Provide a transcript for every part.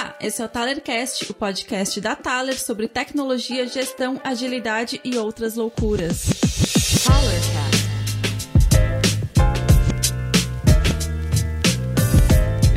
Olá, esse é o TalerCast, o podcast da Taler sobre tecnologia, gestão, agilidade e outras loucuras. TalerCast.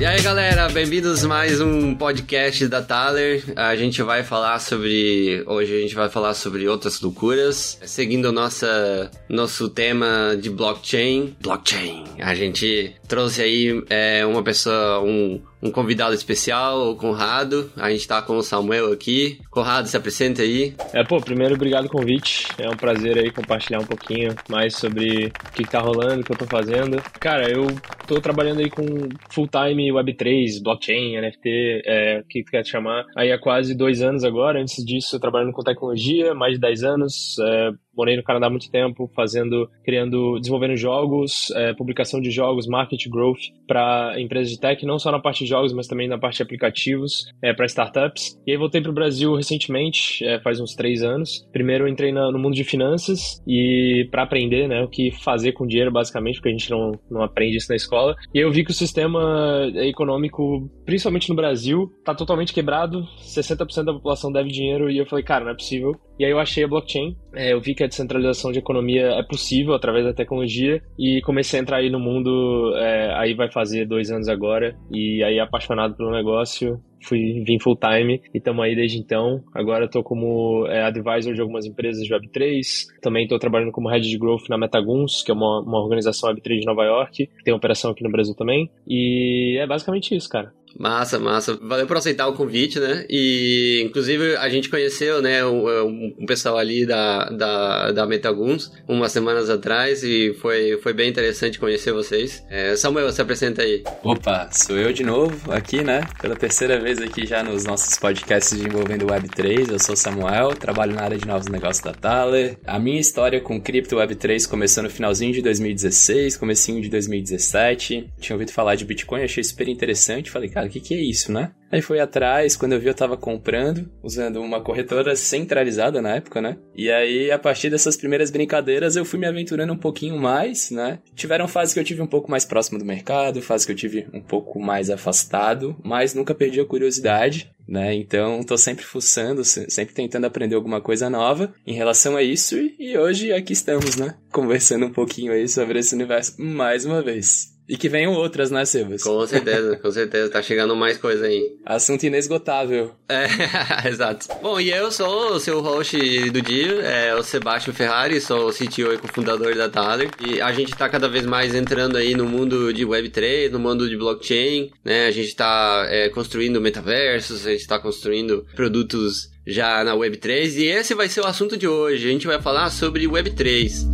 E aí galera, bem-vindos a mais um podcast da Thaler. A gente vai falar sobre. Hoje a gente vai falar sobre outras loucuras. Seguindo nossa, nosso tema de blockchain. Blockchain. A gente trouxe aí é, uma pessoa, um, um convidado especial, o Conrado. A gente tá com o Samuel aqui. Conrado, se apresenta aí. É, pô, primeiro, obrigado pelo convite. É um prazer aí compartilhar um pouquinho mais sobre o que, que tá rolando, o que eu tô fazendo. Cara, eu tô trabalhando aí com full-time Web3, blockchain, NFT, é, o que tu quer te chamar, aí há quase dois anos agora. Antes disso, eu trabalhando com tecnologia, mais de dez anos. É, morei no Canadá há muito tempo, fazendo, criando, desenvolvendo jogos, é, publicação de jogos, market growth para empresas de tech, não só na parte de jogos, mas também na parte de aplicativos é, para startups. E aí voltei para o Brasil recentemente, é, faz uns três anos. Primeiro entrei na, no mundo de finanças e para aprender, né, o que fazer com dinheiro basicamente, porque a gente não, não aprende isso na escola. E eu vi que o sistema econômico, principalmente no Brasil, tá totalmente quebrado. 60% da população deve dinheiro e eu falei, cara, não é possível. E aí eu achei a blockchain. É, eu vi que a descentralização de economia é possível através da tecnologia e comecei a entrar aí no mundo. É, aí vai fazer dois anos agora e aí apaixonado pelo negócio fui vim full time e estamos aí desde então. Agora estou como é, advisor de algumas empresas de Web3. Também estou trabalhando como head de growth na Metaguns, que é uma, uma organização Web3 de Nova York. Tem operação aqui no Brasil também. E é basicamente isso, cara. Massa, massa. Valeu por aceitar o convite, né? E, inclusive, a gente conheceu, né, um, um pessoal ali da, da, da Metaguns umas semanas atrás e foi, foi bem interessante conhecer vocês. É, Samuel, se apresenta aí. Opa, sou eu de novo aqui, né? Pela terceira vez aqui já nos nossos podcasts envolvendo Web3. Eu sou Samuel, trabalho na área de novos negócios da Thaler. A minha história com cripto Web3 começou no finalzinho de 2016, comecinho de 2017. Tinha ouvido falar de Bitcoin, achei super interessante. Falei, cara, o que, que é isso, né? Aí foi atrás, quando eu vi eu tava comprando, usando uma corretora centralizada na época, né? E aí, a partir dessas primeiras brincadeiras, eu fui me aventurando um pouquinho mais, né? Tiveram fases que eu tive um pouco mais próximo do mercado, fases que eu tive um pouco mais afastado, mas nunca perdi a curiosidade né? Então, tô sempre fuçando, sempre tentando aprender alguma coisa nova em relação a isso e hoje aqui estamos, né? Conversando um pouquinho aí sobre esse universo mais uma vez. E que venham outras, né, Sebas? Com certeza, com certeza. Tá chegando mais coisa aí. Assunto inesgotável. É, exato. Bom, e eu sou o seu host do dia, é o Sebastião Ferrari, sou o CTO e cofundador da Thaler. E a gente tá cada vez mais entrando aí no mundo de Web3, no mundo de blockchain, né? A gente tá é, construindo metaversos, a gente tá construindo produtos já na Web3 e esse vai ser o assunto de hoje. A gente vai falar sobre Web3.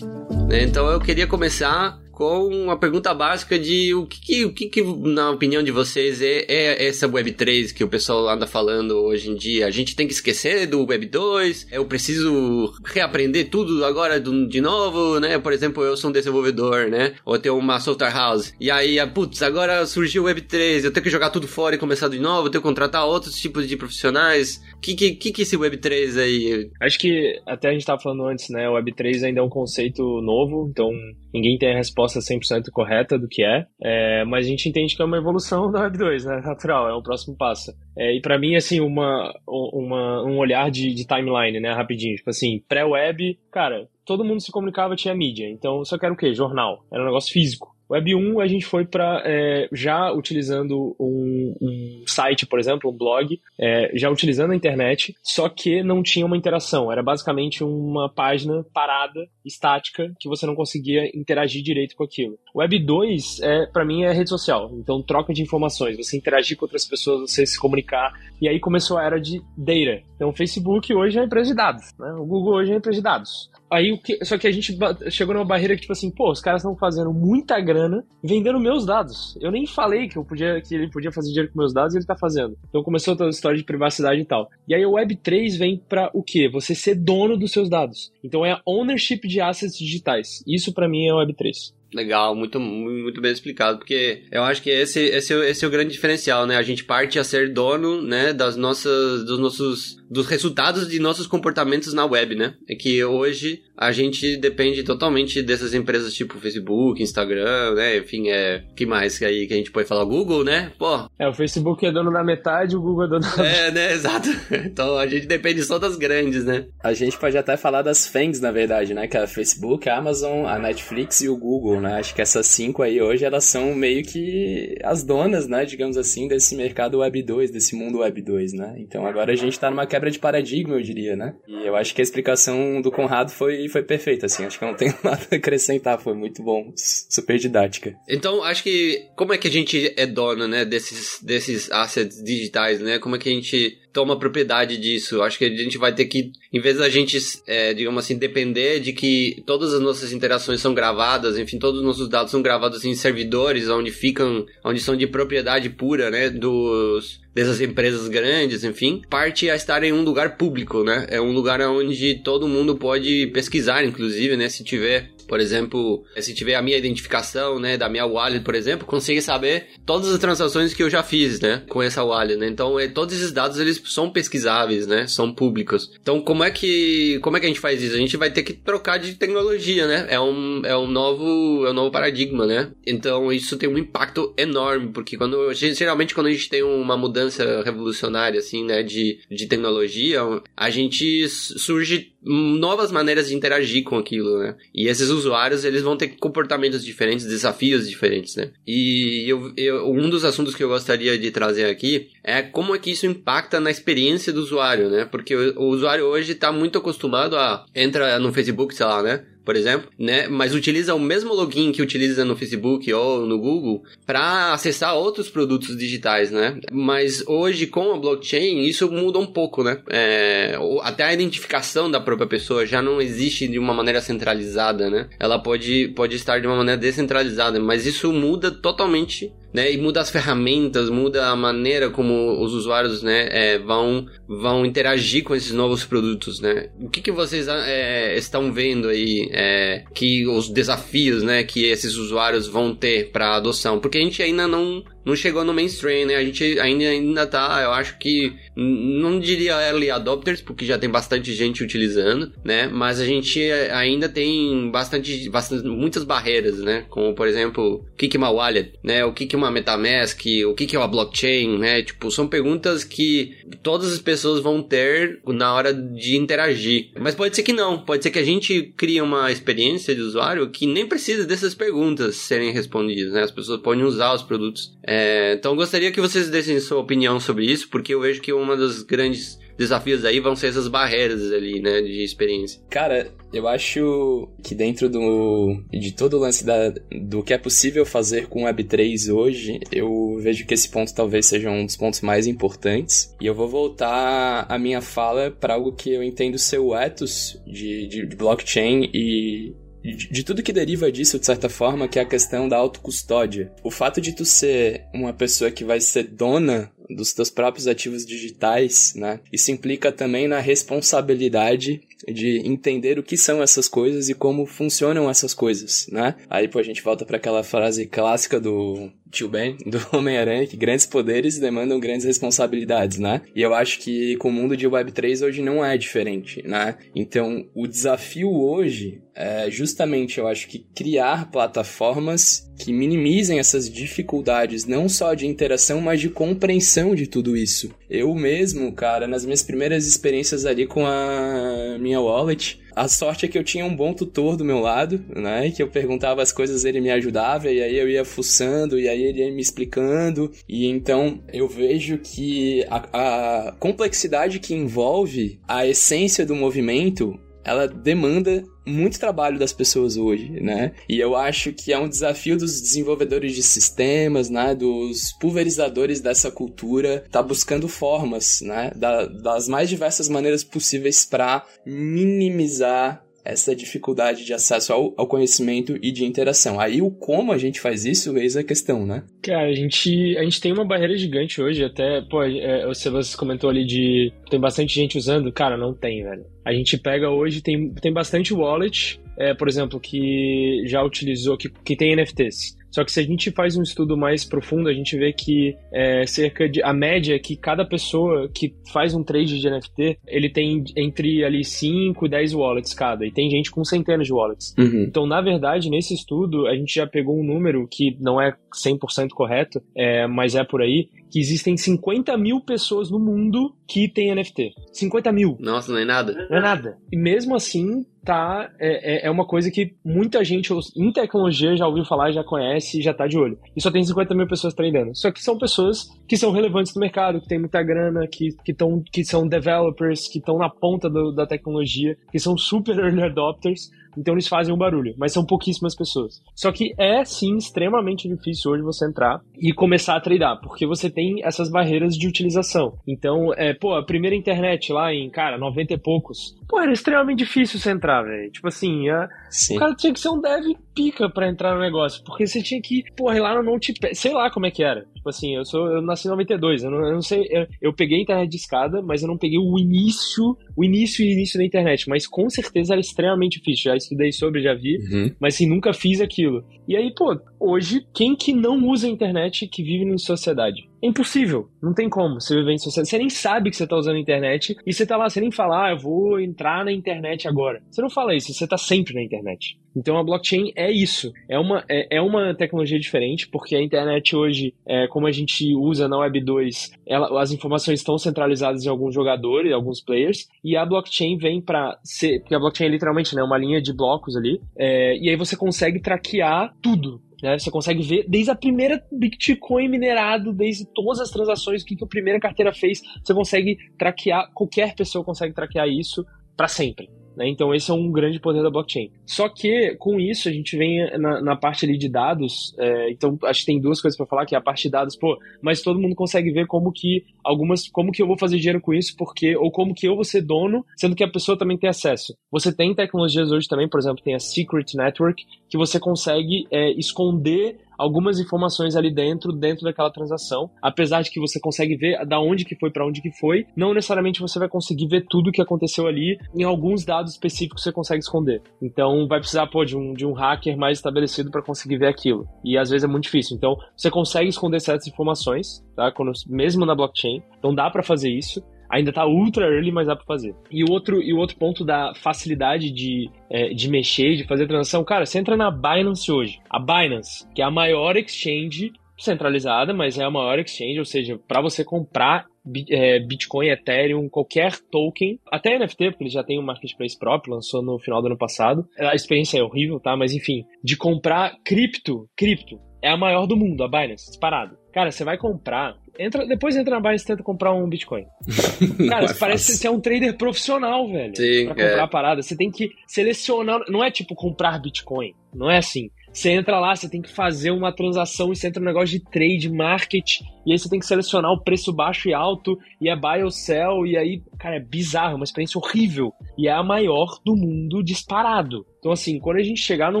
Então eu queria começar com uma pergunta básica de o que, o que, que na opinião de vocês, é, é, essa Web 3 que o pessoal anda falando hoje em dia? A gente tem que esquecer do Web 2? Eu preciso reaprender tudo agora de novo, né? Por exemplo, eu sou um desenvolvedor, né? Ou tenho uma software house. E aí, ah, putz, agora surgiu o Web 3, eu tenho que jogar tudo fora e começar de novo, eu tenho que contratar outros tipos de profissionais. O que, que, que, que esse Web 3 aí? Acho que até a gente estava falando antes, né? O Web 3 ainda é um conceito novo, então ninguém tem a resposta 100% correta do que é, é, mas a gente entende que é uma evolução da Web 2, né? Natural, é o próximo passo. É, e para mim, assim, uma, uma, um olhar de, de timeline, né? Rapidinho. Tipo assim, pré-web, cara, todo mundo se comunicava, tinha mídia. Então, só quero o quê? Jornal. Era um negócio físico. Web 1 a gente foi para é, já utilizando um, um, site, por exemplo, um blog, é, já utilizando a internet, só que não tinha uma interação. Era basicamente uma página parada, estática, que você não conseguia interagir direito com aquilo. Web 2, é, para mim, é rede social. Então, troca de informações, você interagir com outras pessoas, você se comunicar. E aí começou a era de data. Então, o Facebook hoje é empresa de dados, né? o Google hoje é empresa de dados. Aí, o que, só que a gente chegou numa barreira que, tipo assim, pô, os caras estão fazendo muita grana vendendo meus dados. Eu nem falei que eu podia que ele podia fazer dinheiro com meus dados e ele tá fazendo. Então começou toda a história de privacidade e tal. E aí o Web3 vem para o quê? Você ser dono dos seus dados. Então é a ownership de assets digitais. Isso para mim é o Web3. Legal, muito, muito bem explicado, porque eu acho que esse, esse, esse é o grande diferencial, né? A gente parte a ser dono, né, das nossas, dos nossos, dos resultados de nossos comportamentos na web, né? É que hoje a gente depende totalmente dessas empresas tipo Facebook, Instagram, né? Enfim, é. que mais aí que a gente pode falar? Google, né? Pô. É, o Facebook é dono da metade, o Google é dono da É, né? Exato. Então a gente depende só das grandes, né? A gente pode até falar das FANGs, na verdade, né? Que é a Facebook, a Amazon, a Netflix e o Google, né? Acho que essas cinco aí hoje elas são meio que as donas, né? Digamos assim, desse mercado Web 2, desse mundo Web 2, né? Então agora a gente tá numa quebra de paradigma, eu diria, né? E eu acho que a explicação do Conrado foi, foi perfeita, assim. Acho que eu não tenho nada a acrescentar, foi muito bom, super didática. Então, acho que como é que a gente é dono, né, desses, desses assets digitais, né? Como é que a gente toma propriedade disso. Acho que a gente vai ter que, em vez da gente, é, digamos assim, depender de que todas as nossas interações são gravadas, enfim, todos os nossos dados são gravados em servidores onde ficam, onde são de propriedade pura, né, dos dessas empresas grandes, enfim, parte a estar em um lugar público, né? É um lugar onde todo mundo pode pesquisar, inclusive, né, se tiver por exemplo, se tiver a minha identificação, né, da minha wallet, por exemplo, consegue saber todas as transações que eu já fiz, né, com essa wallet, né? Então, é, todos esses dados eles são pesquisáveis, né? São públicos. Então, como é que como é que a gente faz isso? A gente vai ter que trocar de tecnologia, né? É um é um novo é um novo paradigma, né? Então, isso tem um impacto enorme, porque quando geralmente quando a gente tem uma mudança revolucionária assim, né, de, de tecnologia, a gente surge novas maneiras de interagir com aquilo, né? E esses usuários, eles vão ter comportamentos diferentes, desafios diferentes, né? E eu, eu, um dos assuntos que eu gostaria de trazer aqui é como é que isso impacta na experiência do usuário, né? Porque o, o usuário hoje está muito acostumado a entra no Facebook, sei lá, né? Por exemplo, né? Mas utiliza o mesmo login que utiliza no Facebook ou no Google para acessar outros produtos digitais, né? Mas hoje com a blockchain isso muda um pouco, né? É, até a identificação da própria pessoa já não existe de uma maneira centralizada, né? Ela pode, pode estar de uma maneira descentralizada, mas isso muda totalmente né? E muda as ferramentas, muda a maneira como os usuários, né, é, vão, vão interagir com esses novos produtos, né? O que, que vocês é, estão vendo aí é, que os desafios, né, que esses usuários vão ter para adoção? Porque a gente ainda não não chegou no mainstream, né? A gente ainda, ainda tá, eu acho que, não diria early adopters, porque já tem bastante gente utilizando, né? Mas a gente ainda tem bastante, bastante muitas barreiras, né? Como, por exemplo, o que, que é uma wallet, né? O que, que é uma MetaMask, o que, que é uma blockchain, né? Tipo, são perguntas que todas as pessoas vão ter na hora de interagir. Mas pode ser que não, pode ser que a gente crie uma experiência de usuário que nem precisa dessas perguntas serem respondidas, né? As pessoas podem usar os produtos é, é, então gostaria que vocês dessem sua opinião sobre isso, porque eu vejo que uma das grandes desafios aí vão ser essas barreiras ali, né, de experiência. Cara, eu acho que dentro do de todo o lance da, do que é possível fazer com Web3 hoje, eu vejo que esse ponto talvez seja um dos pontos mais importantes. E eu vou voltar a minha fala para algo que eu entendo ser o ethos de, de, de blockchain e de, tudo que deriva disso, de certa forma, que é a questão da autocustódia. O fato de tu ser uma pessoa que vai ser dona dos teus próprios ativos digitais, né? Isso implica também na responsabilidade de entender o que são essas coisas e como funcionam essas coisas, né? Aí, pô, a gente volta para aquela frase clássica do tio Ben, do Homem-Aranha, que grandes poderes demandam grandes responsabilidades, né? E eu acho que com o mundo de Web3 hoje não é diferente, né? Então, o desafio hoje é justamente, eu acho que criar plataformas que minimizem essas dificuldades, não só de interação, mas de compreensão de tudo isso. Eu mesmo, cara, nas minhas primeiras experiências ali com a minha wallet, a sorte é que eu tinha um bom tutor do meu lado, né? Que eu perguntava as coisas, ele me ajudava, e aí eu ia fuçando, e aí ele ia me explicando. E então eu vejo que a, a complexidade que envolve a essência do movimento ela demanda muito trabalho das pessoas hoje, né? E eu acho que é um desafio dos desenvolvedores de sistemas, né? Dos pulverizadores dessa cultura, tá buscando formas, né? Da, das mais diversas maneiras possíveis para minimizar essa dificuldade de acesso ao, ao, conhecimento e de interação. Aí o como a gente faz isso, eis a questão, né? Cara, a gente, a gente tem uma barreira gigante hoje, até, pô, é, você, você comentou ali de tem bastante gente usando, cara, não tem, velho. A gente pega hoje, tem, tem bastante wallet, é, por exemplo, que já utilizou, que, que tem NFTs. Só que se a gente faz um estudo mais profundo, a gente vê que é, cerca de. A média é que cada pessoa que faz um trade de NFT, ele tem entre ali 5 e 10 wallets cada. E tem gente com centenas de wallets. Uhum. Então, na verdade, nesse estudo, a gente já pegou um número que não é 100% correto, é, mas é por aí, que existem 50 mil pessoas no mundo que tem NFT. 50 mil. Nossa, não é nada? Não é nada. E mesmo assim, tá é, é, é uma coisa que muita gente em tecnologia já ouviu falar, já conhece, já tá de olho. E só tem 50 mil pessoas treinando. Só que são pessoas que são relevantes no mercado, que tem muita grana, que, que, tão, que são developers, que estão na ponta do, da tecnologia, que são super early adopters. Então eles fazem um barulho, mas são pouquíssimas pessoas. Só que é sim extremamente difícil hoje você entrar e começar a tradar, porque você tem essas barreiras de utilização. Então, é, pô, a primeira internet lá em, cara, 90 e poucos, pô, era extremamente difícil você entrar, velho. Tipo assim, a, o cara tinha que ser um dev pica para entrar no negócio, porque você tinha que, porra, ir lá no Notepad, sei lá como é que era. Tipo assim, eu sou, eu nasci em 92, eu não, eu não sei, eu, eu peguei a internet de escada, mas eu não peguei o início, o início e início da internet, mas com certeza era extremamente difícil. Já estudei sobre, já vi, Uhum. mas assim, nunca fiz aquilo. E aí, pô, hoje, quem que não usa a internet que vive em sociedade? É impossível. Não tem como você viver em sociedade. Você nem sabe que você tá usando a internet e você tá lá, você nem fala, ah, eu vou entrar na internet agora. Você não fala isso, você tá sempre na internet. Então a blockchain é isso. É uma, é, é uma tecnologia diferente, porque a internet hoje, é, como a gente usa na Web 2, ela, as informações estão centralizadas em alguns jogadores, alguns players, e a blockchain vem para ser. Porque a blockchain é literalmente né, uma linha de blocos ali, é, e aí você consegue traquear tudo. Né? Você consegue ver desde a primeira Bitcoin minerado, desde todas as transações, o que, que a primeira carteira fez. Você consegue traquear, qualquer pessoa consegue traquear isso para sempre. Né? Então esse é um grande poder da blockchain. Só que com isso a gente vem na, na parte ali de dados. É, então acho que tem duas coisas para falar, que é a parte de dados, pô, mas todo mundo consegue ver como que algumas, como que eu vou fazer dinheiro com isso, porque ou como que eu vou ser dono, sendo que a pessoa também tem acesso. Você tem tecnologias hoje também, por exemplo, tem a Secret Network, que você consegue é, esconder algumas informações ali dentro, dentro daquela transação. Apesar de que você consegue ver da onde que foi para onde que foi, não necessariamente você vai conseguir ver tudo que aconteceu ali. Em alguns dados específicos você consegue esconder. Então vai precisar pô, de um, de um hacker mais estabelecido para conseguir ver aquilo. E às vezes é muito difícil. Então você consegue esconder certas informações, tá? Quando, mesmo na blockchain. Então dá para fazer isso ainda tá ultra early, mas dá para fazer. E o outro, e o outro ponto da facilidade de, é, de mexer, de fazer transação, cara, você entra na Binance hoje. A Binance, que é a maior exchange centralizada, mas é a maior exchange, ou seja, para você comprar é, Bitcoin, Ethereum, qualquer token, até NFT, porque ele já tem um marketplace próprio, lançou no final do ano passado. A experiência é horrível, tá? Mas enfim, de comprar cripto, cripto, é a maior do mundo, a Binance, disparado. Cara, você vai comprar, entra, depois entra na Binance e tenta comprar um Bitcoin. Cara, é parece que você é um trader profissional, velho. Sim, pra comprar é. a parada. Você tem que selecionar. Não é tipo comprar Bitcoin. Não é assim. Você entra lá, você tem que fazer uma transação e você entra no negócio de trade, market, e aí você tem que selecionar o preço baixo e alto, e é buy ou sell, e aí, cara, é bizarro, é uma experiência horrível. E é a maior do mundo disparado. Então, assim, quando a gente chegar num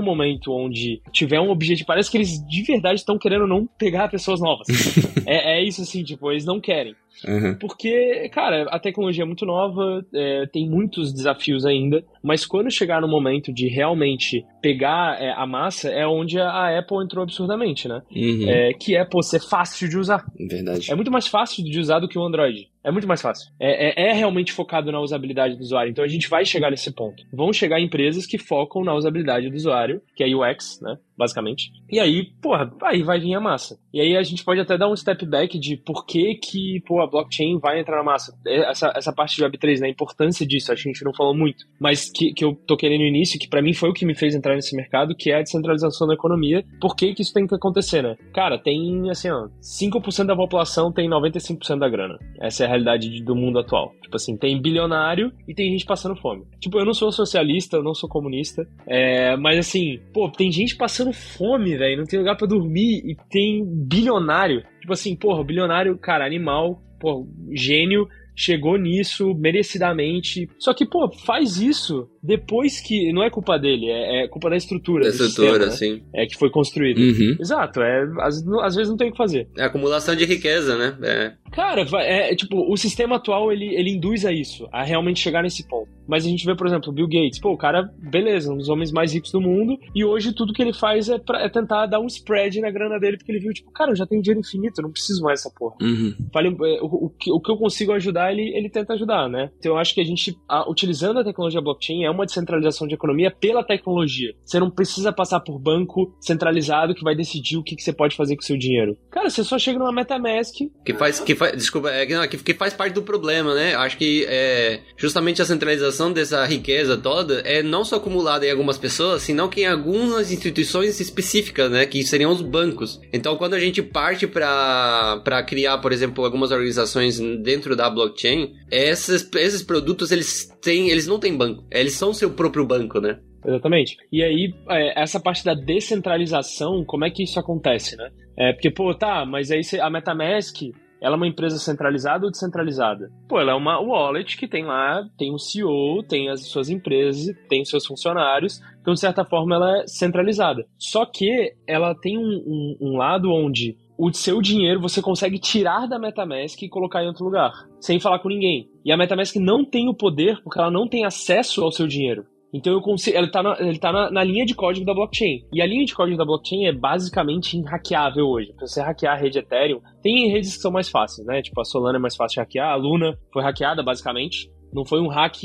momento onde tiver um objetivo, parece que eles de verdade estão querendo não pegar pessoas novas. é, é isso, assim, tipo, eles não querem. Uhum. Porque, cara, a tecnologia é muito nova, é, tem muitos desafios ainda, mas quando chegar no momento de realmente pegar é, a massa, é onde a Apple entrou absurdamente, né? Uhum. É, que é, pô, ser fácil de usar. Verdade. É muito mais fácil de usar do que o Android. É muito mais fácil. É, é, é realmente focado na usabilidade do usuário. Então a gente vai chegar nesse ponto. Vão chegar empresas que focam na usabilidade do usuário, que é UX, né? Basicamente. E aí, porra, aí vai vir a massa. E aí a gente pode até dar um step back de por que que, pô, a blockchain vai entrar na massa. Essa, essa parte de Web3, né? A importância disso, acho que a gente não falou muito. Mas que, que eu toquei no início, que para mim foi o que me fez entrar nesse mercado, que é a descentralização da economia. Por que que isso tem que acontecer, né? Cara, tem, assim, ó, 5% da população tem 95% da grana. Essa é a realidade de- do mundo atual. Tipo assim, tem bilionário e tem gente passando fome. Tipo, eu não sou socialista, eu não sou comunista, é, mas assim, pô, tem gente passando fome, velho, não tem lugar pra dormir e tem bilionário. Tipo assim, porra, bilionário, cara, animal, pô, gênio, chegou nisso merecidamente. Só que, pô, faz isso depois que. Não é culpa dele, é, é culpa da estrutura. Da estrutura, sistema, né? sim. É que foi construída. Uhum. Exato, é, às, às, vezes não tem o que fazer. É acumulação de riqueza, né? É. Cara, é, é, tipo, o sistema atual ele, ele induz a isso, a realmente chegar nesse ponto. Mas a gente vê, por exemplo, o Bill Gates, pô, o cara, beleza, um dos homens mais ricos do mundo, e hoje tudo que ele faz é, pra, é tentar dar um spread na grana dele, porque ele viu, tipo, cara, eu já tenho dinheiro infinito, eu não preciso mais dessa porra. Uhum. Falei, é, o, o, que, o que eu consigo ajudar, ele, ele tenta ajudar, né? Então eu acho que a gente, a, utilizando a tecnologia blockchain, é uma descentralização de economia pela tecnologia. Você não precisa passar por banco centralizado que vai decidir o que, que você pode fazer com o seu dinheiro. Cara, você só chega numa MetaMask. Que faz, que faz, desculpa, é, que, que faz parte do problema, né? Acho que é, justamente a centralização dessa riqueza toda é não só acumulada em algumas pessoas, senão que em algumas instituições específicas, né? Que seriam os bancos. Então, quando a gente parte para criar, por exemplo, algumas organizações dentro da blockchain, esses, esses produtos eles eles não têm banco, eles são seu próprio banco, né? Exatamente. E aí, é, essa parte da descentralização, como é que isso acontece, né? É, porque, pô, tá, mas aí a MetaMask, ela é uma empresa centralizada ou descentralizada? Pô, ela é uma wallet que tem lá, tem um CEO, tem as suas empresas, tem os seus funcionários, então de certa forma ela é centralizada. Só que ela tem um, um, um lado onde o seu dinheiro você consegue tirar da MetaMask e colocar em outro lugar, sem falar com ninguém. E a MetaMask não tem o poder porque ela não tem acesso ao seu dinheiro. Então eu consigo, ele está na, ele tá na, na, linha de código da blockchain. E a linha de código da blockchain é basicamente hackeável hoje. Pra você hackear a rede Ethereum, tem redes que são mais fáceis, né? Tipo, a Solana é mais fácil de hackear, a Luna foi hackeada basicamente. Não foi um hack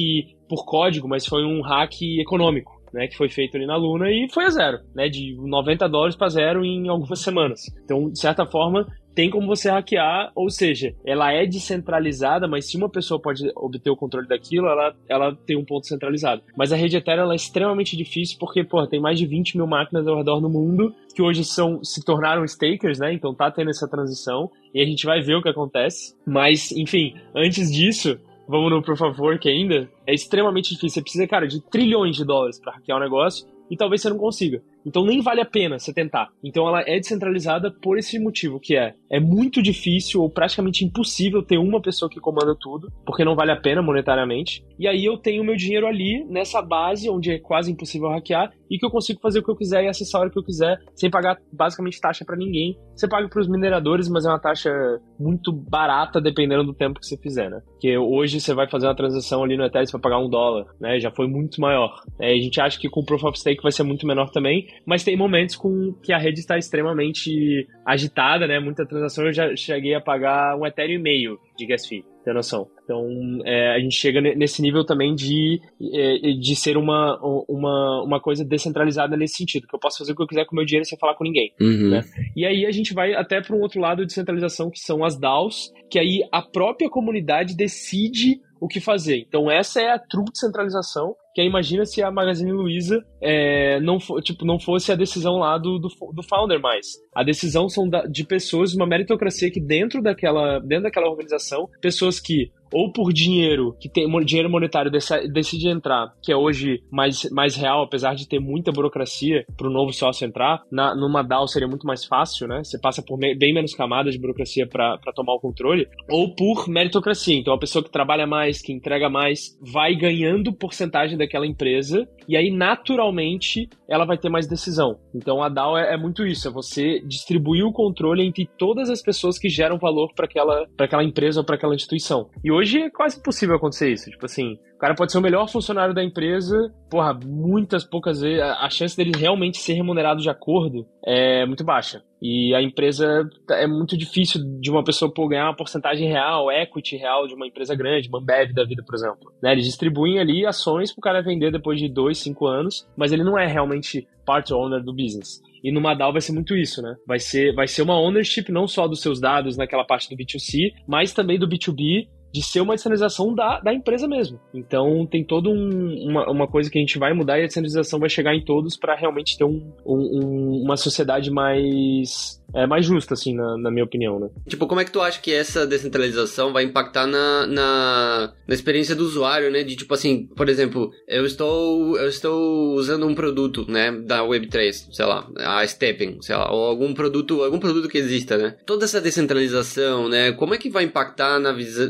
por código, mas foi um hack econômico. Né, que foi feito ali na Luna e foi a zero, né, de 90 dólares para zero em algumas semanas. Então, de certa forma, tem como você hackear, ou seja, ela é descentralizada, mas se uma pessoa pode obter o controle daquilo, ela, ela tem um ponto centralizado. Mas a rede Ethereum é extremamente difícil porque, pô, tem mais de 20 mil máquinas ao redor do mundo que hoje são, se tornaram stakers, né? Então tá tendo essa transição e a gente vai ver o que acontece. Mas, enfim, antes disso, vamos no por favor, que ainda é extremamente difícil. Você precisa, cara, de trilhões de dólares para hackear um negócio e talvez você não consiga. Então nem vale a pena você tentar. Então ela é descentralizada por esse motivo, que é é muito difícil ou praticamente impossível ter uma pessoa que comanda tudo, porque não vale a pena monetariamente. E aí eu tenho meu dinheiro ali nessa base onde é quase impossível hackear e que eu consigo fazer o que eu quiser e acessar a hora que eu quiser, sem pagar basicamente taxa para ninguém. Você paga para os mineradores, mas é uma taxa muito barata dependendo do tempo que você fizer, né? Porque hoje você vai fazer uma transação ali no Ethereum você vai pagar um dólar, né? Já foi muito maior. É, a gente acha que com o Proof of Stake vai ser muito menor também, mas tem momentos com que a rede está extremamente agitada, né? Muita transação eu já cheguei a pagar um Ethereum e meio de gas fee, tem noção. Então é, a gente chega nesse nível também de, é, de ser uma, uma, uma coisa descentralizada nesse sentido, que eu posso fazer o que eu quiser com o meu dinheiro sem falar com ninguém. Uhum. Né? E aí a gente vai até para um outro lado de centralização, que são as DAOs, que aí a própria comunidade decide o que fazer. Então essa é a true descentralização, que aí imagina se a Magazine Luiza é, não, tipo, não fosse a decisão lá do, do, do founder mais. A decisão são da, de pessoas, uma meritocracia que dentro daquela, dentro daquela organização, pessoas que ou por dinheiro, que tem dinheiro monetário decide entrar, que é hoje mais, mais real, apesar de ter muita burocracia para o novo sócio entrar, na, numa DAO seria muito mais fácil, né? Você passa por bem menos camadas de burocracia para tomar o controle, ou por meritocracia. Então a pessoa que trabalha mais, que entrega mais, vai ganhando porcentagem daquela empresa e aí naturalmente ela vai ter mais decisão. Então a DAO é, é muito isso, é você distribuir o controle entre todas as pessoas que geram valor para aquela, aquela empresa ou para aquela instituição. E hoje é quase impossível acontecer isso. Tipo assim, cara pode ser o melhor funcionário da empresa, porra, muitas poucas vezes, a chance dele realmente ser remunerado de acordo é muito baixa. E a empresa é muito difícil de uma pessoa pô, ganhar uma porcentagem real, equity real de uma empresa grande, uma da vida, por exemplo. Né? Eles distribuem ali ações pro cara vender depois de dois, cinco anos, mas ele não é realmente part owner do business. E numa DAO vai ser muito isso, né? Vai ser, vai ser uma ownership não só dos seus dados naquela parte do B2C, mas também do B2B de ser uma descentralização da, da empresa mesmo. Então tem toda um, uma, uma coisa que a gente vai mudar e a descentralização vai chegar em todos para realmente ter um, um, uma sociedade mais é mais justa, assim, na, na, minha opinião, né? Tipo, como é que tu acha que essa descentralização vai impactar na, na, na, experiência do usuário, né? De tipo assim, por exemplo, eu estou, eu estou usando um produto, né, da Web3, sei lá, a Stepping, sei lá, ou algum produto, algum produto que exista, né? Toda essa descentralização, né? Como é que vai impactar na visão,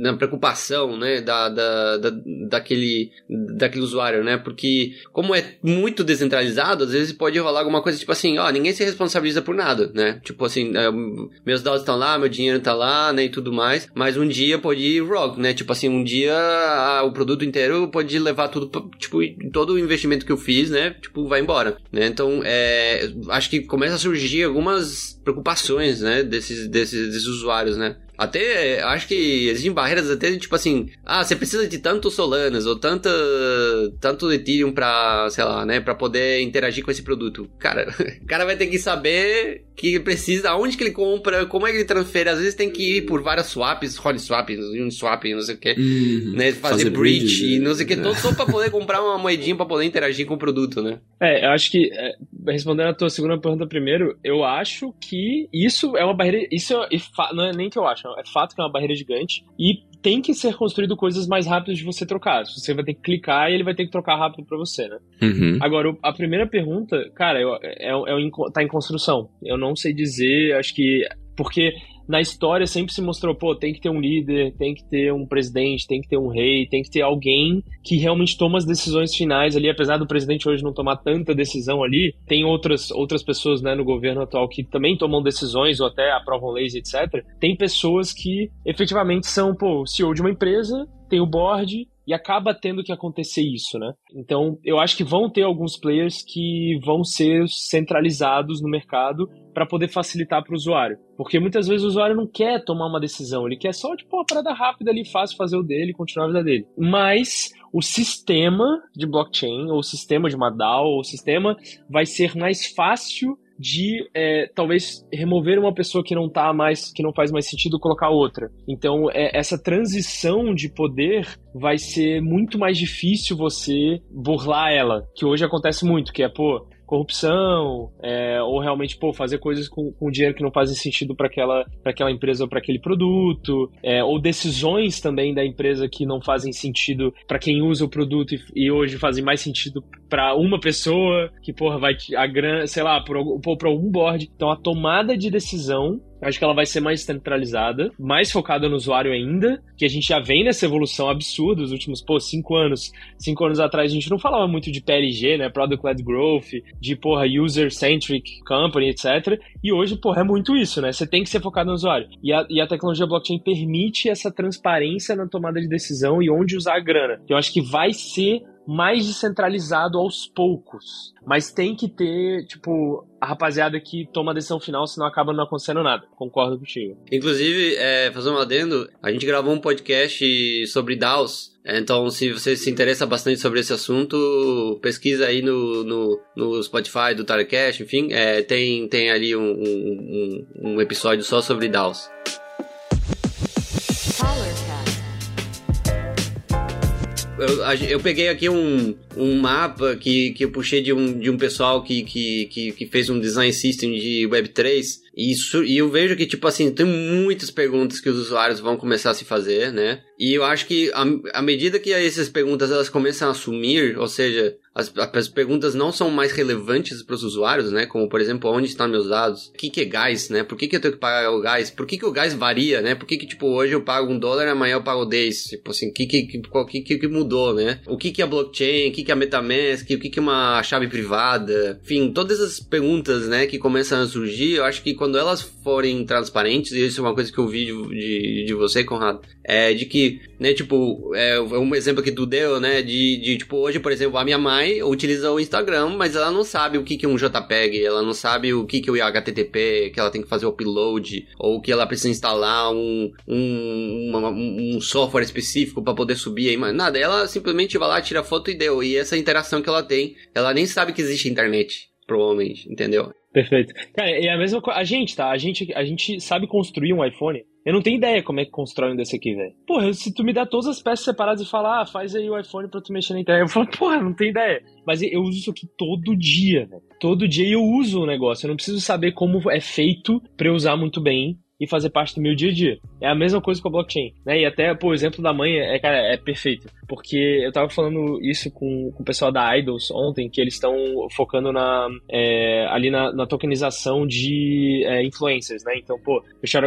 na preocupação, né, da, da, da, daquele, daquele usuário, né? Porque como é muito descentralizado, às vezes pode rolar alguma coisa tipo assim, ó, ninguém se responsabiliza por nada, né? Tipo assim, é, meus dados estão lá, meu dinheiro tá lá, né, e tudo mais, mas um dia pode ir rogue, né? Tipo assim, um dia a, o produto inteiro pode levar tudo, tipo, todo o investimento que eu fiz, né, tipo, vai embora, né? Então, é, acho que começa a surgir algumas preocupações, né, desses, desses, desses usuários, né? Até, acho que existem barreiras até, tipo assim, ah, você precisa de tanto Solanas ou tanta, tanto Ethereum pra, sei lá, né, pra poder interagir com esse produto. Cara, o cara vai ter que saber que precisa, aonde que ele compra, como é que ele transfere. Às vezes tem que ir por várias swaps, Uniswap, Uniswap, não sei o que, uhum. né, fazer, fazer bridge, bridge e não sei o que, né? só pra poder comprar uma moedinha pra poder interagir com o produto, né? É, eu acho que, é, respondendo a tua segunda pergunta primeiro, eu acho que isso é uma barreira, isso é, não é nem que eu acho, é fato que é uma barreira gigante e tem que ser construído coisas mais rápidas de você trocar. Você vai ter que clicar e ele vai ter que trocar rápido para você, né? Uhum. Agora, a primeira pergunta, cara, eu, é, é, é, tá em construção. Eu não sei dizer, acho que. Porque na história sempre se mostrou, pô, tem que ter um líder, tem que ter um presidente, tem que ter um rei, tem que ter alguém que realmente toma as decisões finais ali, apesar do presidente hoje não tomar tanta decisão ali, tem outras, outras pessoas né, no governo atual que também tomam decisões ou até aprovam leis, etc. Tem pessoas que efetivamente são, pô, CEO de uma empresa, tem o board, e acaba tendo que acontecer isso, né? Então, eu acho que vão ter alguns players que vão ser centralizados no mercado para poder facilitar para o usuário. Porque muitas vezes o usuário não quer tomar uma decisão, ele quer só, tipo, uma parada rápida ali, fácil fazer o dele e continuar a vida dele. Mas o sistema de blockchain, ou o sistema de uma DAO, ou o sistema vai ser mais fácil de é, talvez remover uma pessoa que não tá mais, que não faz mais sentido, colocar outra. Então, é, essa transição de poder vai ser muito mais difícil você burlar ela, que hoje acontece muito, que é, pô, corrupção, é, ou realmente pô, fazer coisas com, com dinheiro que não fazem sentido para aquela, aquela empresa ou para aquele produto, é, ou decisões também da empresa que não fazem sentido para quem usa o produto e, e, hoje fazem mais sentido para uma pessoa que porra vai a grana, sei lá, por algum board. Então a tomada de decisão Acho que ela vai ser mais centralizada, mais focada no usuário ainda, que a gente já vem nessa evolução absurda nos últimos, pô, cinco anos. Cinco anos atrás a gente não falava muito de PLG, né? Product Led Growth, de, porra, User-Centric Company, etc. E hoje, porra, é muito isso, né? Você tem que ser focado no usuário. E a, e a tecnologia blockchain permite essa transparência na tomada de decisão e onde usar a grana. Eu acho que vai ser mais descentralizado aos poucos. Mas tem que ter, tipo, a rapaziada que toma a decisão final, senão acaba não acontecendo nada. Concordo contigo. Inclusive, é, fazer um adendo, a gente gravou um podcast sobre DAOs. Então, se você se interessa bastante sobre esse assunto, pesquisa aí no, no, no Spotify do Tarecast, enfim, é, tem, tem ali um, um, um episódio só sobre DAOs. Eu, eu peguei aqui um, um mapa que, que eu puxei de um, de um pessoal que, que, que, que fez um design system de Web3 e, isso, e eu vejo que, tipo assim, tem muitas perguntas que os usuários vão começar a se fazer, né? E eu acho que à medida que essas perguntas elas começam a assumir, ou seja, as, as perguntas não são mais relevantes para os usuários, né? Como, por exemplo, onde estão meus dados? O que, que é gás, né? Por que, que eu tenho que pagar o gás? Por que, que o gás varia, né? Por que, que tipo, hoje eu pago um dólar e amanhã eu pago 10? Tipo assim, o que, que, que, que, que mudou, né? O que, que é blockchain? O que, que é Metamask? O que, que é uma chave privada? Enfim, todas essas perguntas, né, que começam a surgir, eu acho que quando elas forem transparentes, e isso é uma coisa que eu vi de, de, de você, Conrado, é de que, né, tipo, é um exemplo que tu deu, né, de, de, tipo, hoje, por exemplo, a minha mãe utiliza o Instagram, mas ela não sabe o que, que é um JPEG, ela não sabe o que, que é o HTTP, que ela tem que fazer o upload, ou que ela precisa instalar um, um, uma, um software específico para poder subir mas nada, ela simplesmente vai lá, tira foto e deu, e essa interação que ela tem, ela nem sabe que existe internet provavelmente, entendeu? Perfeito. Cara, é a mesma coisa. A gente, tá? A gente, a gente sabe construir um iPhone. Eu não tenho ideia como é que constrói um desse aqui, velho. Porra, se tu me dá todas as peças separadas e falar, ah, faz aí o iPhone pra tu mexer na internet, eu falo, porra, não tenho ideia. Mas eu uso isso aqui todo dia, velho. Todo dia eu uso o negócio. Eu não preciso saber como é feito pra eu usar muito bem e fazer parte do meu dia a dia. É a mesma coisa com a blockchain, né? E até, pô, o exemplo da mãe é, cara, é perfeito. Porque eu tava falando isso com, com o pessoal da Idols ontem, que eles estão focando na, é, ali na, na, tokenização de é, influencers, né? Então, pô,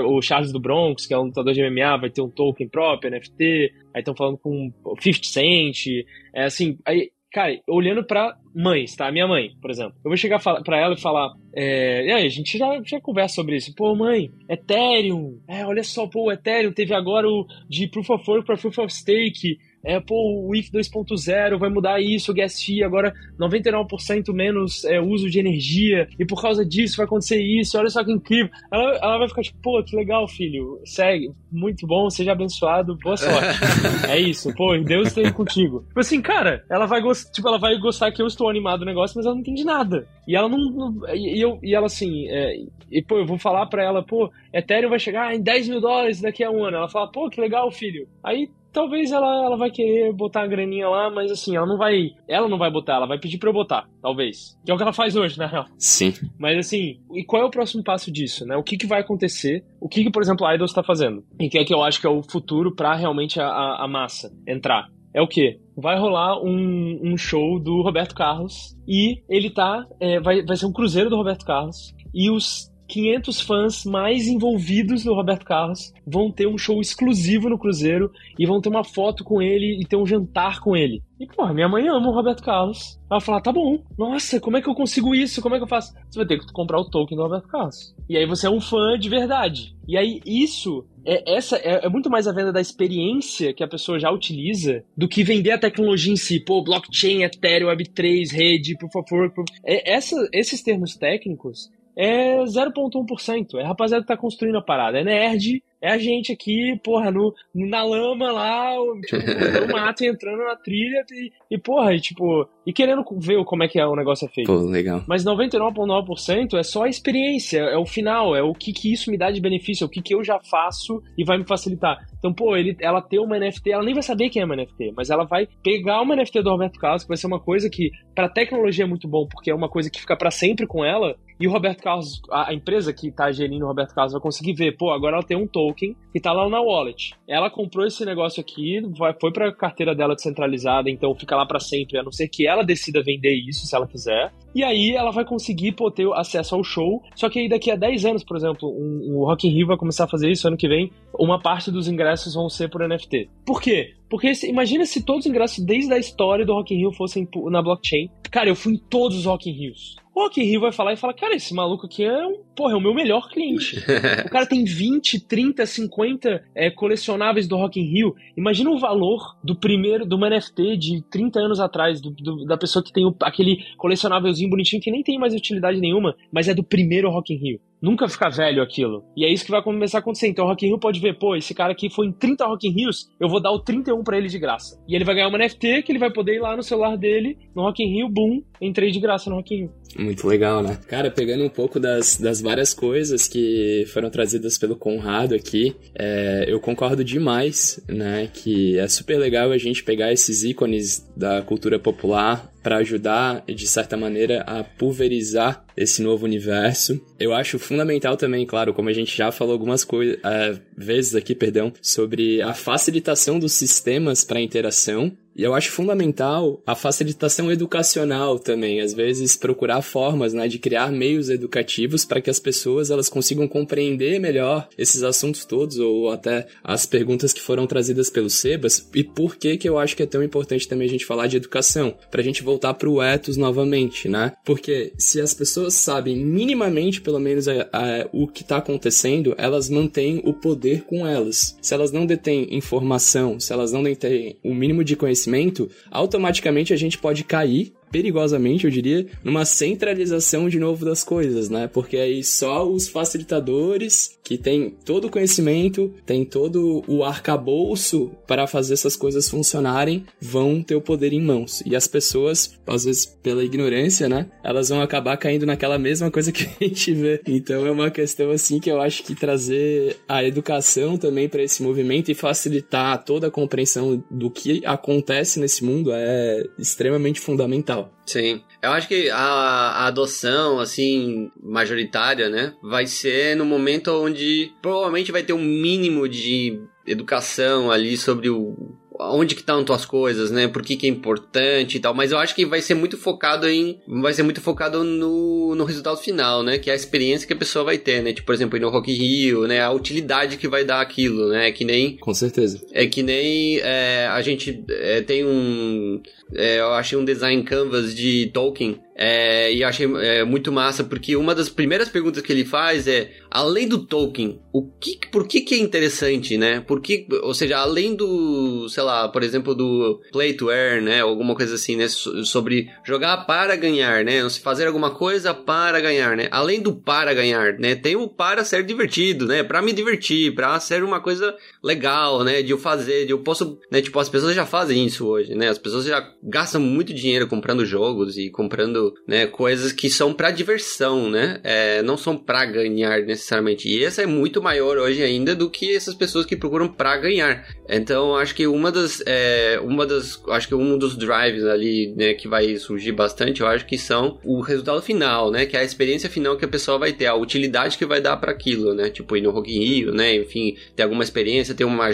o Charles do Bronx, que é um lutador de MMA, vai ter um token próprio, NFT. Aí estão falando com 50 Cent. É assim, aí Cara, olhando pra mães, tá? Minha mãe, por exemplo. Eu vou chegar pra ela e falar. É, e aí, a gente já, já conversa sobre isso. Pô, mãe, Ethereum. É, olha só, pô, o Ethereum teve agora o de Proof of Work pra Proof of Stake é, pô, o IF 2.0 vai mudar isso, o gas fee agora 99% menos é, uso de energia, e por causa disso vai acontecer isso, olha só que incrível. Ela, ela vai ficar tipo, pô, que legal, filho, segue, muito bom, seja abençoado, boa sorte. é isso, pô, Deus esteja contigo. Tipo assim, cara, ela vai, tipo, ela vai gostar que eu estou animado no negócio, mas ela não entende nada. E ela não. não e, eu, e ela assim, é, e pô, eu vou falar pra ela, pô, Ethereum vai chegar em 10 mil dólares daqui a um ano. Ela fala, pô, que legal, filho. Aí talvez ela, ela vai querer botar a graninha lá, mas assim, ela não vai. Ela não vai botar, ela vai pedir pra eu botar, talvez. Que é o que ela faz hoje, na real. Sim. Mas assim, e qual é o próximo passo disso, né? O que, que vai acontecer? O que, que, por exemplo, a Idols tá fazendo? E que é que eu acho que é o futuro para realmente a, a, a massa entrar? É o que? Vai rolar um, um show do Roberto Carlos e ele tá. É, vai, vai ser um cruzeiro do Roberto Carlos. E os 500 fãs mais envolvidos no Roberto Carlos vão ter um show exclusivo no Cruzeiro e vão ter uma foto com ele e ter um jantar com ele. E, porra, minha mãe ama o Roberto Carlos. Ela vai falar, tá bom, nossa, como é que eu consigo isso? Como é que eu faço? Você vai ter que comprar o token do Roberto Carlos. E aí você é um fã de verdade. E aí isso é, essa é, é, muito mais a venda da experiência que a pessoa já utiliza do que vender a tecnologia em si. Pô, blockchain, Ethereum, Web3, rede, por favor. É, essa, esses termos técnicos é 0,1%. É a rapaziada que tá construindo a parada. É nerd, é a gente aqui, porra, no, na lama lá, tipo, no mato entrando na trilha e, e, porra, e tipo, e querendo ver como é que é o negócio é feito. Pô, legal. Mas 99,9% é só a experiência, é o final, é o que que isso me dá de benefício, é o que que eu já faço e vai me facilitar. Então, pô, ele, ela ter uma NFT, ela nem vai saber quem é uma NFT, mas ela vai pegar uma NFT do Roberto Carlos, que vai ser uma coisa que, para tecnologia é muito bom, porque é uma coisa que fica para sempre com ela, e o Roberto Carlos, a, a empresa que tá gerindo o Roberto Carlos vai conseguir ver, pô, agora ela tem um token que tá lá na wallet. Ela comprou esse negócio aqui, vai, foi pra carteira dela descentralizada, então fica lá para sempre, a não ser que ela decida vender isso, se ela quiser. E aí ela vai conseguir pô, ter acesso ao show. Só que aí daqui a 10 anos, por exemplo, um, o Rock in Rio vai começar a fazer isso ano que vem. Uma parte dos ingressos vão ser por NFT. Por quê? Porque imagina se todos os ingressos desde a história do Rock in Rio fossem na blockchain. Cara, eu fui em todos os Rock in Rios. O Rock in Rio vai falar e falar, cara, esse maluco aqui é um, porra, é o meu melhor cliente. o cara tem 20, 30, 50 é, colecionáveis do Rock in Rio. Imagina o valor do primeiro, do NFT de 30 anos atrás, do, do, da pessoa que tem o, aquele colecionávelzinho bonitinho que nem tem mais utilidade nenhuma, mas é do primeiro Rock in Rio nunca ficar velho aquilo. E é isso que vai começar a acontecer. Então o Rock in Rio pode ver, pô, esse cara aqui foi em 30 Rock in Rios, eu vou dar o 31 para ele de graça. E ele vai ganhar uma NFT que ele vai poder ir lá no celular dele, no Rock in Rio, boom, entrei de graça no Rock in Rio. Muito legal, né? Cara, pegando um pouco das, das várias coisas que foram trazidas pelo Conrado aqui, é, eu concordo demais, né? Que é super legal a gente pegar esses ícones da cultura popular para ajudar, de certa maneira, a pulverizar esse novo universo. Eu acho fundamental também, claro, como a gente já falou algumas coisas, uh, vezes aqui, perdão, sobre a facilitação dos sistemas para interação e eu acho fundamental a facilitação educacional também, às vezes procurar formas, né, de criar meios educativos para que as pessoas elas consigam compreender melhor esses assuntos todos ou até as perguntas que foram trazidas pelo Sebas e por que que eu acho que é tão importante também a gente falar de educação, para a gente voltar para o ethos novamente, né? Porque se as pessoas sabem minimamente, pelo menos, a, a, o que está acontecendo, elas mantêm o poder com elas. Se elas não detêm informação, se elas não detêm o mínimo de conhecimento conhecimento, automaticamente a gente pode cair perigosamente, eu diria, numa centralização de novo das coisas, né? Porque aí só os facilitadores que têm todo o conhecimento, têm todo o arcabouço para fazer essas coisas funcionarem, vão ter o poder em mãos. E as pessoas, às vezes pela ignorância, né? Elas vão acabar caindo naquela mesma coisa que a gente vê. Então é uma questão assim que eu acho que trazer a educação também para esse movimento e facilitar toda a compreensão do que acontece nesse mundo é extremamente fundamental real. Sim. Eu acho que a, a, adoção, assim, majoritária, né, vai ser no momento onde provavelmente vai ter um mínimo de educação ali sobre o onde que estão tuas coisas, né? Por que, que é importante e tal. Mas eu acho que vai ser muito focado em. Vai ser muito focado no, no resultado final, né? Que é a experiência que a pessoa vai ter, né? Tipo, por exemplo, ir no Rock Rio, né? A utilidade que vai dar aquilo, né? É que nem. Com certeza. É que nem é, a gente é, tem um. É, eu achei um design canvas de Tolkien é, e achei é, muito massa, porque uma das primeiras perguntas que ele faz é: além do Tolkien, o que, por que, que é interessante, né? Por que, ou seja, além do, sei lá, por exemplo, do play to earn, né? Alguma coisa assim, né? Sobre jogar para ganhar, né? Fazer alguma coisa para ganhar, né? Além do para ganhar, né? Tem o para ser divertido, né? Para me divertir, para ser uma coisa legal, né? De eu fazer, de eu posso, né? Tipo, as pessoas já fazem isso hoje, né? As pessoas já gastam muito dinheiro comprando jogos e comprando né? Coisas que são para diversão, né? É, não são para ganhar necessariamente. E essa é muito maior hoje ainda do que essas pessoas que procuram para ganhar. Então, acho que uma das, é, uma das, acho que um dos drives ali, né, que vai surgir bastante, eu acho que são o resultado final, né? Que é a experiência final que a pessoa vai ter, a utilidade que vai dar para aquilo, né? Tipo ir no Rock in Rio, né? Enfim, ter alguma experiência, ter uma,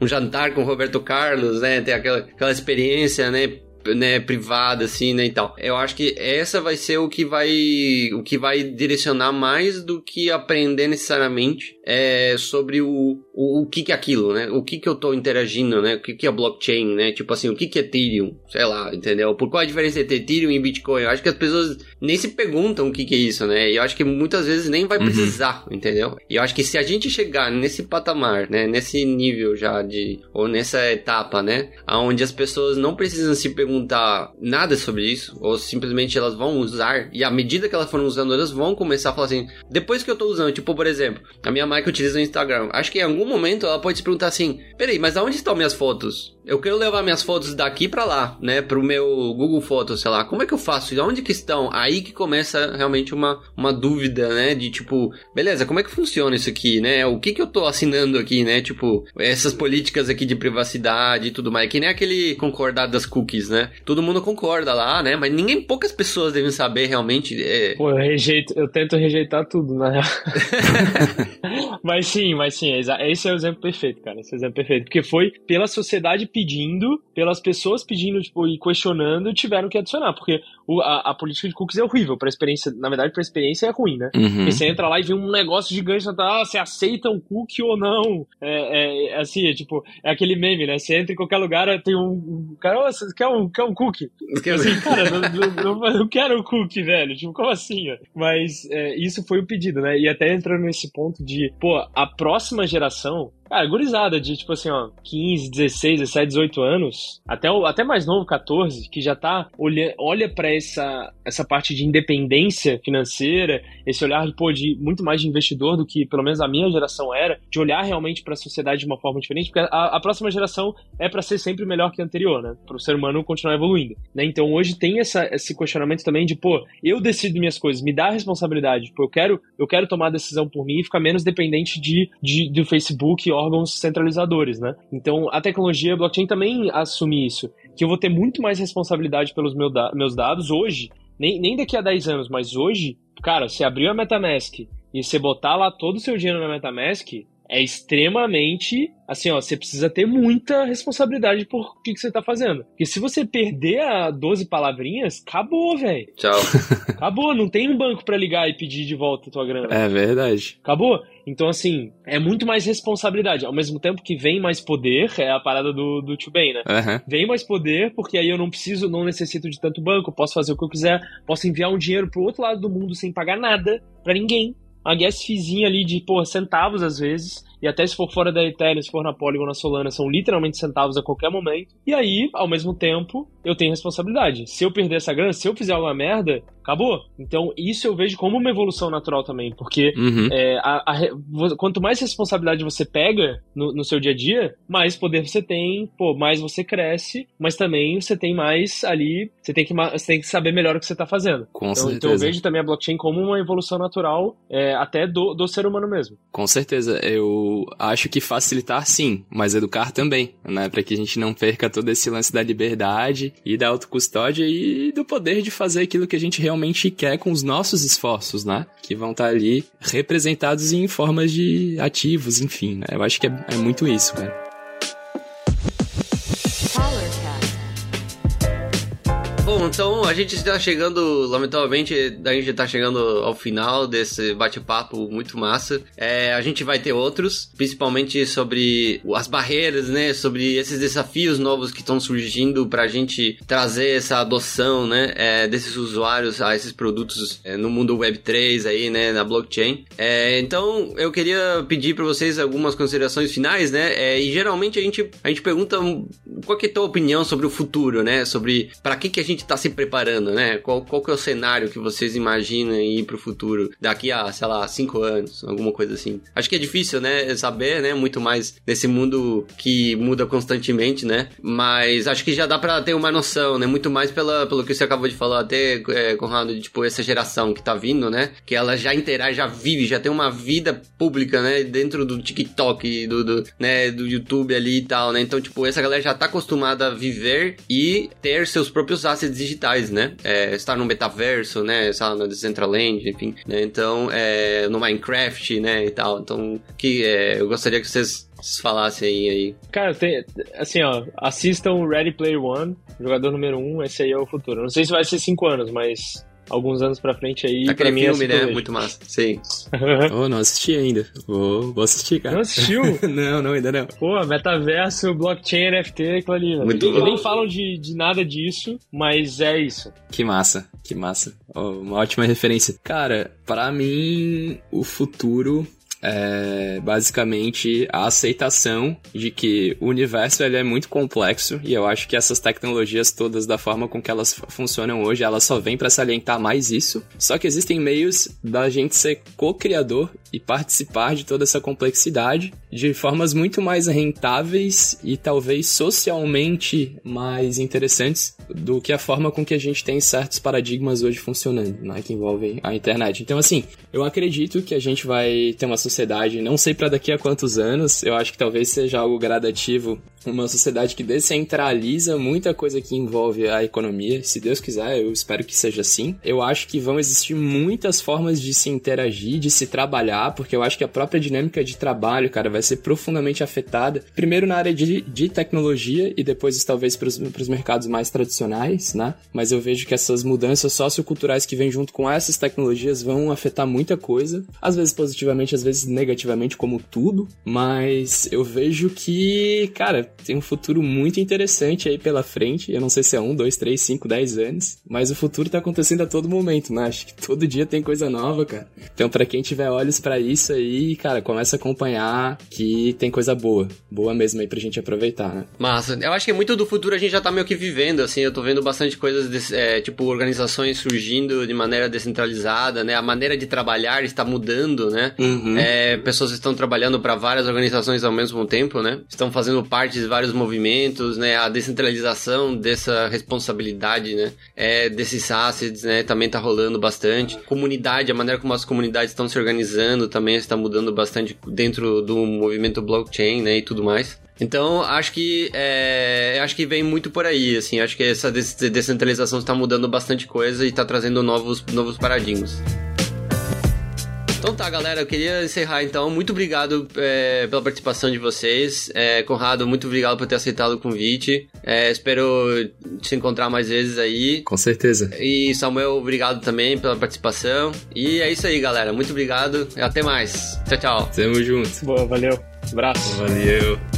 um jantar com Roberto Carlos, né? Ter aquela, aquela experiência, né? Né, privada, assim, né, e tal. Eu acho que essa vai ser o que vai, o que vai direcionar mais do que aprender necessariamente é, sobre o, o, o que que é aquilo, né, o que que eu tô interagindo, né, o que que é blockchain, né, tipo assim, o que que é Ethereum, sei lá, entendeu? Por qual a diferença entre Ethereum e Bitcoin? Eu acho que as pessoas nem se perguntam o que que é isso, né, e eu acho que muitas vezes nem vai uhum. precisar, uhum. entendeu? E eu acho que se a gente chegar nesse patamar, né, nesse nível já de, ou nessa etapa, né, aonde as pessoas não precisam se perguntar nada sobre isso, ou simplesmente elas vão usar, e à medida que elas foram usando, elas vão começar a falar assim, depois que eu tô usando, tipo, por exemplo, a minha mãe que utiliza o Instagram, acho que em algum momento ela pode se perguntar assim, peraí, mas aonde estão minhas fotos? Eu quero levar minhas fotos daqui para lá, né, pro meu Google Fotos, sei lá, como é que eu faço? E onde que estão? Aí que começa realmente uma, uma dúvida, né, de tipo, beleza, como é que funciona isso aqui, né, o que que eu tô assinando aqui, né, tipo, essas políticas aqui de privacidade e tudo mais, que nem aquele concordado das cookies, né, todo mundo concorda lá, né? Mas ninguém, poucas pessoas devem saber realmente. É... Pô, eu rejeito, eu tento rejeitar tudo, na real. mas sim, mas sim, esse é o exemplo perfeito, cara. Esse é o exemplo perfeito. Porque foi pela sociedade pedindo, pelas pessoas pedindo, tipo, e questionando, tiveram que adicionar. Porque o, a, a, política de cookies é horrível pra experiência. Na verdade, pra experiência é ruim, né? Uhum. Porque você entra lá e vê um negócio gigante, tá, ah, você aceita um cookie ou não? É, é, assim, é tipo, é aquele meme, né? Você entra em qualquer lugar, tem um, um cara, oh, você quer um, quer um cookie. Assim, cara, não, não, não, não, quero o cookie, velho. Tipo, como assim? Ó? Mas é, isso foi o pedido, né? E até entrando nesse ponto de, pô, a próxima geração Cara, gurizada de, tipo assim, ó, 15, 16, 17, 18 anos, até, o, até mais novo, 14, que já tá, olha, olha para essa, essa parte de independência financeira, esse olhar, de, pô, de muito mais de investidor do que, pelo menos, a minha geração era, de olhar realmente para a sociedade de uma forma diferente, porque a, a próxima geração é para ser sempre melhor que a anterior, né? Para o ser humano continuar evoluindo, né? Então, hoje tem essa, esse questionamento também de, pô, eu decido minhas coisas, me dá a responsabilidade, pô, eu quero, eu quero tomar a decisão por mim e ficar menos dependente de, de do Facebook, órgãos centralizadores, né? Então, a tecnologia blockchain também assume isso, que eu vou ter muito mais responsabilidade pelos meu da meus dados hoje, nem, nem daqui a 10 anos, mas hoje, cara, você abriu a MetaMask e você botar lá todo o seu dinheiro na MetaMask, é extremamente assim, ó, você precisa ter muita responsabilidade por o que, que você tá fazendo. Porque se você perder a 12 palavrinhas, acabou, velho. Tchau. Acabou, não tem um banco para ligar e pedir de volta a tua grana. É verdade. Acabou. Então, assim, é muito mais responsabilidade. Ao mesmo tempo que vem mais poder, é a parada do, do Bem, né? Uhum. Vem mais poder, porque aí eu não preciso, não necessito de tanto banco, posso fazer o que eu quiser, posso enviar um dinheiro pro outro lado do mundo sem pagar nada para ninguém. Uma gas fizinha ali de, pô, centavos às vezes e até se for fora da Ethereum, se for na Polygon, na Solana, são literalmente centavos a qualquer momento. E aí, ao mesmo tempo, eu tenho responsabilidade. Se eu perder essa grana, se eu fizer alguma merda, acabou. Então, isso eu vejo como uma evolução natural também, porque uhum. é, a, a, quanto mais responsabilidade você pega no, no, seu dia a dia, mais poder você tem, pô, mais você cresce, mas também você tem mais ali, você tem que, você tem que saber melhor o que você está fazendo. Com então, certeza. então, eu vejo também a blockchain como uma evolução natural, é, até do, do ser humano mesmo. Com certeza, eu acho que facilitar sim, mas educar também, né? Para que a gente não perca todo esse lance da liberdade e da autocustódia e do poder de fazer aquilo que a gente realmente quer com os nossos esforços, né? Que vão estar tá ali representados em formas de ativos, enfim, né? Eu acho que é, é muito isso, cara. Então a gente está chegando, lamentavelmente, a gente está chegando ao final desse bate-papo muito massa. É, a gente vai ter outros, principalmente sobre as barreiras, né? Sobre esses desafios novos que estão surgindo para a gente trazer essa adoção, né? É, desses usuários a esses produtos é, no mundo Web3 aí, né? Na blockchain. É, então eu queria pedir para vocês algumas considerações finais, né? É, e geralmente a gente, a gente pergunta qual que é a tua opinião sobre o futuro, né? Sobre para que, que a gente gente tá se preparando, né? Qual, qual que é o cenário que vocês imaginam aí pro futuro daqui a, sei lá, cinco anos, alguma coisa assim? Acho que é difícil, né, saber, né? Muito mais nesse mundo que muda constantemente, né? Mas acho que já dá pra ter uma noção, né? Muito mais pela, pelo que você acabou de falar até, é, Conrado, de, tipo, essa geração que tá vindo, né? Que ela já interage, já vive, já tem uma vida pública, né? Dentro do TikTok, do, do, né? do YouTube ali e tal, né? Então, tipo, essa galera já tá acostumada a viver e ter seus próprios assets digitais, né? É, estar no metaverso, né? Estar no Decentraland, enfim. Né? Então, é, no Minecraft, né? E tal. Então, que é, eu gostaria que vocês falassem aí, aí. Cara, tem, assim, ó, assistam Ready Player One, jogador número um, esse aí é o futuro. Não sei se vai ser cinco anos, mas alguns anos pra frente aí. Aquele mim, é né? Muito massa. Sim. oh, não assisti ainda. Vou, vou assistir, cara. Não assistiu? não, não, ainda não. Pô, metaverso, blockchain, NFT, aquilo ali. Muito Eles nem falam de, de nada disso, mas é isso. Que massa, que massa. Oh, uma ótima referência. Cara, para mim, o futuro é basicamente a aceitação de que o universo ele é muito complexo e eu acho que essas tecnologias todas da forma com que elas funcionam hoje, elas só vêm para salientar mais isso. Só que existem meios da gente ser co-criador e participar de toda essa complexidade de formas muito mais rentáveis e talvez socialmente mais interessantes do que a forma com que a gente tem certos paradigmas hoje funcionando, né, que envolvem a internet. Então assim, eu acredito que a gente vai ter uma sociedade, não sei para daqui a quantos anos, eu acho que talvez seja algo gradativo, uma sociedade que descentraliza muita coisa que envolve a economia, se Deus quiser, eu espero que seja assim. Eu acho que vão existir muitas formas de se interagir, de se trabalhar, porque eu acho que a própria dinâmica de trabalho, cara, vai ser profundamente afetada, primeiro na área de, de tecnologia e depois talvez para os mercados mais tradicionais, né? Mas eu vejo que essas mudanças socioculturais que vêm junto com essas tecnologias vão afetar muita coisa, às vezes positivamente, às vezes negativamente, como tudo, mas eu vejo que, cara, tem um futuro muito interessante aí pela frente. Eu não sei se é um, dois, três, cinco, dez anos, mas o futuro tá acontecendo a todo momento, né? Acho que todo dia tem coisa nova, cara. Então, para quem tiver olhos para isso aí, cara, começa a acompanhar que tem coisa boa, boa mesmo aí pra gente aproveitar, né? Massa. Eu acho que muito do futuro a gente já tá meio que vivendo, assim, eu tô vendo bastante coisas, é, tipo, organizações surgindo de maneira descentralizada, né? A maneira de trabalhar está mudando, né? Uhum. É, pessoas estão trabalhando para várias organizações ao mesmo tempo, né? Estão fazendo parte vários movimentos, né? A descentralização dessa responsabilidade, né? É, desses assets, né? Também tá rolando bastante. Comunidade, a maneira como as comunidades estão se organizando também está mudando bastante dentro do movimento blockchain, né? E tudo mais. Então, acho que é, acho que vem muito por aí, assim, acho que essa descentralização está mudando bastante coisa e está trazendo novos, novos paradigmas. Então tá, galera, eu queria encerrar então. Muito obrigado é, pela participação de vocês. É, Conrado, muito obrigado por ter aceitado o convite. É, espero te encontrar mais vezes aí. Com certeza. E Samuel, obrigado também pela participação. E é isso aí, galera. Muito obrigado. e Até mais. Tchau, tchau. Tamo junto. Boa, valeu. Abraço. Valeu.